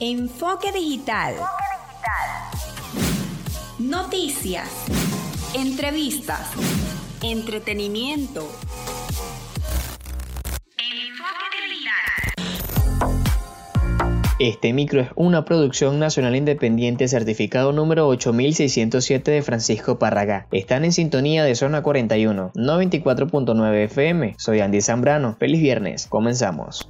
Enfoque digital. Noticias. Entrevistas. Entretenimiento. Este micro es una producción nacional independiente certificado número 8607 de Francisco Párraga. Están en sintonía de zona 41, 94.9 FM. Soy Andy Zambrano. Feliz viernes. Comenzamos.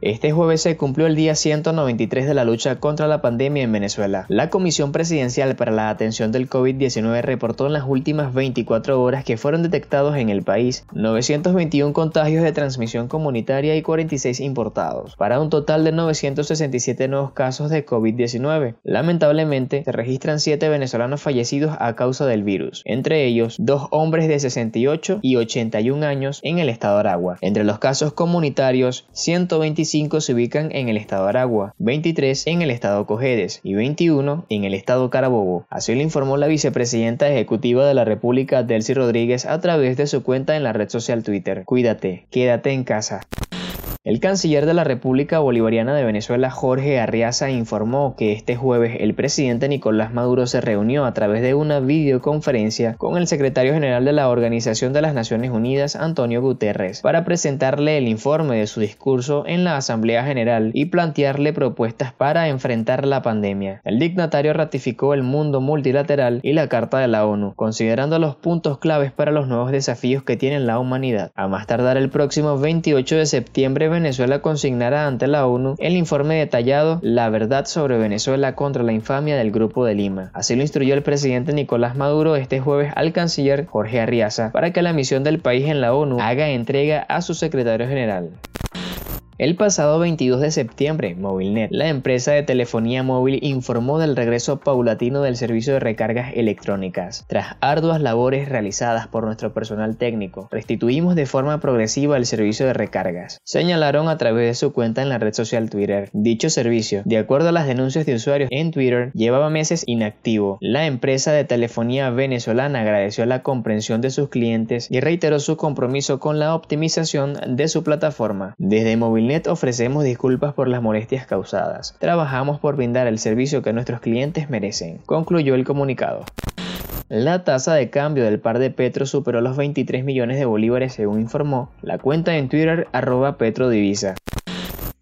Este jueves se cumplió el día 193 de la lucha contra la pandemia en Venezuela. La Comisión Presidencial para la Atención del COVID-19 reportó en las últimas 24 horas que fueron detectados en el país 921 contagios de transmisión comunitaria y 46 importados, para un total de 967 nuevos casos de COVID-19. Lamentablemente, se registran 7 venezolanos fallecidos a causa del virus, entre ellos dos hombres de 68 y 81 años en el estado Aragua. Entre los casos comunitarios, 125 se ubican en el estado Aragua, 23 en el estado Cojedes y 21 en el estado Carabobo. Así lo informó la vicepresidenta ejecutiva de la República, Delcy Rodríguez, a través de su cuenta en la red social Twitter. Cuídate, quédate en casa. El canciller de la República Bolivariana de Venezuela, Jorge Arriaza, informó que este jueves el presidente Nicolás Maduro se reunió a través de una videoconferencia con el secretario general de la Organización de las Naciones Unidas, Antonio Guterres, para presentarle el informe de su discurso en la Asamblea General y plantearle propuestas para enfrentar la pandemia. El dignatario ratificó el mundo multilateral y la Carta de la ONU, considerando los puntos claves para los nuevos desafíos que tiene la humanidad. A más tardar el próximo 28 de septiembre, Venezuela consignará ante la ONU el informe detallado La verdad sobre Venezuela contra la infamia del Grupo de Lima. Así lo instruyó el presidente Nicolás Maduro este jueves al canciller Jorge Arriaza para que la misión del país en la ONU haga entrega a su secretario general. El pasado 22 de septiembre, Movilnet, la empresa de telefonía móvil, informó del regreso paulatino del servicio de recargas electrónicas. Tras arduas labores realizadas por nuestro personal técnico, restituimos de forma progresiva el servicio de recargas. Señalaron a través de su cuenta en la red social Twitter. Dicho servicio, de acuerdo a las denuncias de usuarios en Twitter, llevaba meses inactivo. La empresa de telefonía venezolana agradeció la comprensión de sus clientes y reiteró su compromiso con la optimización de su plataforma. Desde Movilnet ofrecemos disculpas por las molestias causadas. Trabajamos por brindar el servicio que nuestros clientes merecen, concluyó el comunicado. La tasa de cambio del par de Petro superó los 23 millones de bolívares según informó la cuenta en Twitter arroba Petrodivisa.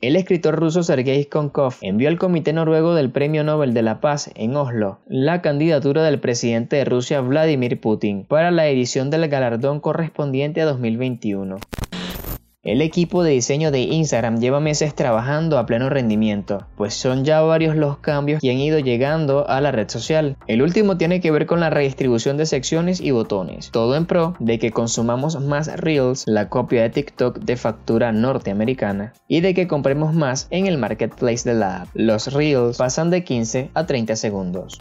El escritor ruso Sergei Konkov envió al Comité Noruego del Premio Nobel de la Paz en Oslo la candidatura del presidente de Rusia Vladimir Putin para la edición del galardón correspondiente a 2021. El equipo de diseño de Instagram lleva meses trabajando a pleno rendimiento, pues son ya varios los cambios que han ido llegando a la red social. El último tiene que ver con la redistribución de secciones y botones, todo en pro de que consumamos más Reels, la copia de TikTok de factura norteamericana, y de que compremos más en el marketplace de la app. Los Reels pasan de 15 a 30 segundos.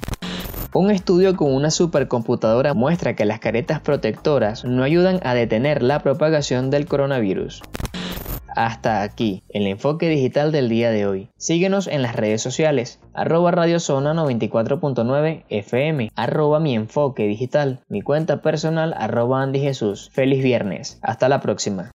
Un estudio con una supercomputadora muestra que las caretas protectoras no ayudan a detener la propagación del coronavirus. Hasta aquí el enfoque digital del día de hoy. Síguenos en las redes sociales, arroba radiozona 94.9 FM, arroba mi enfoque digital, mi cuenta personal, arroba Andy Jesús. Feliz viernes, hasta la próxima.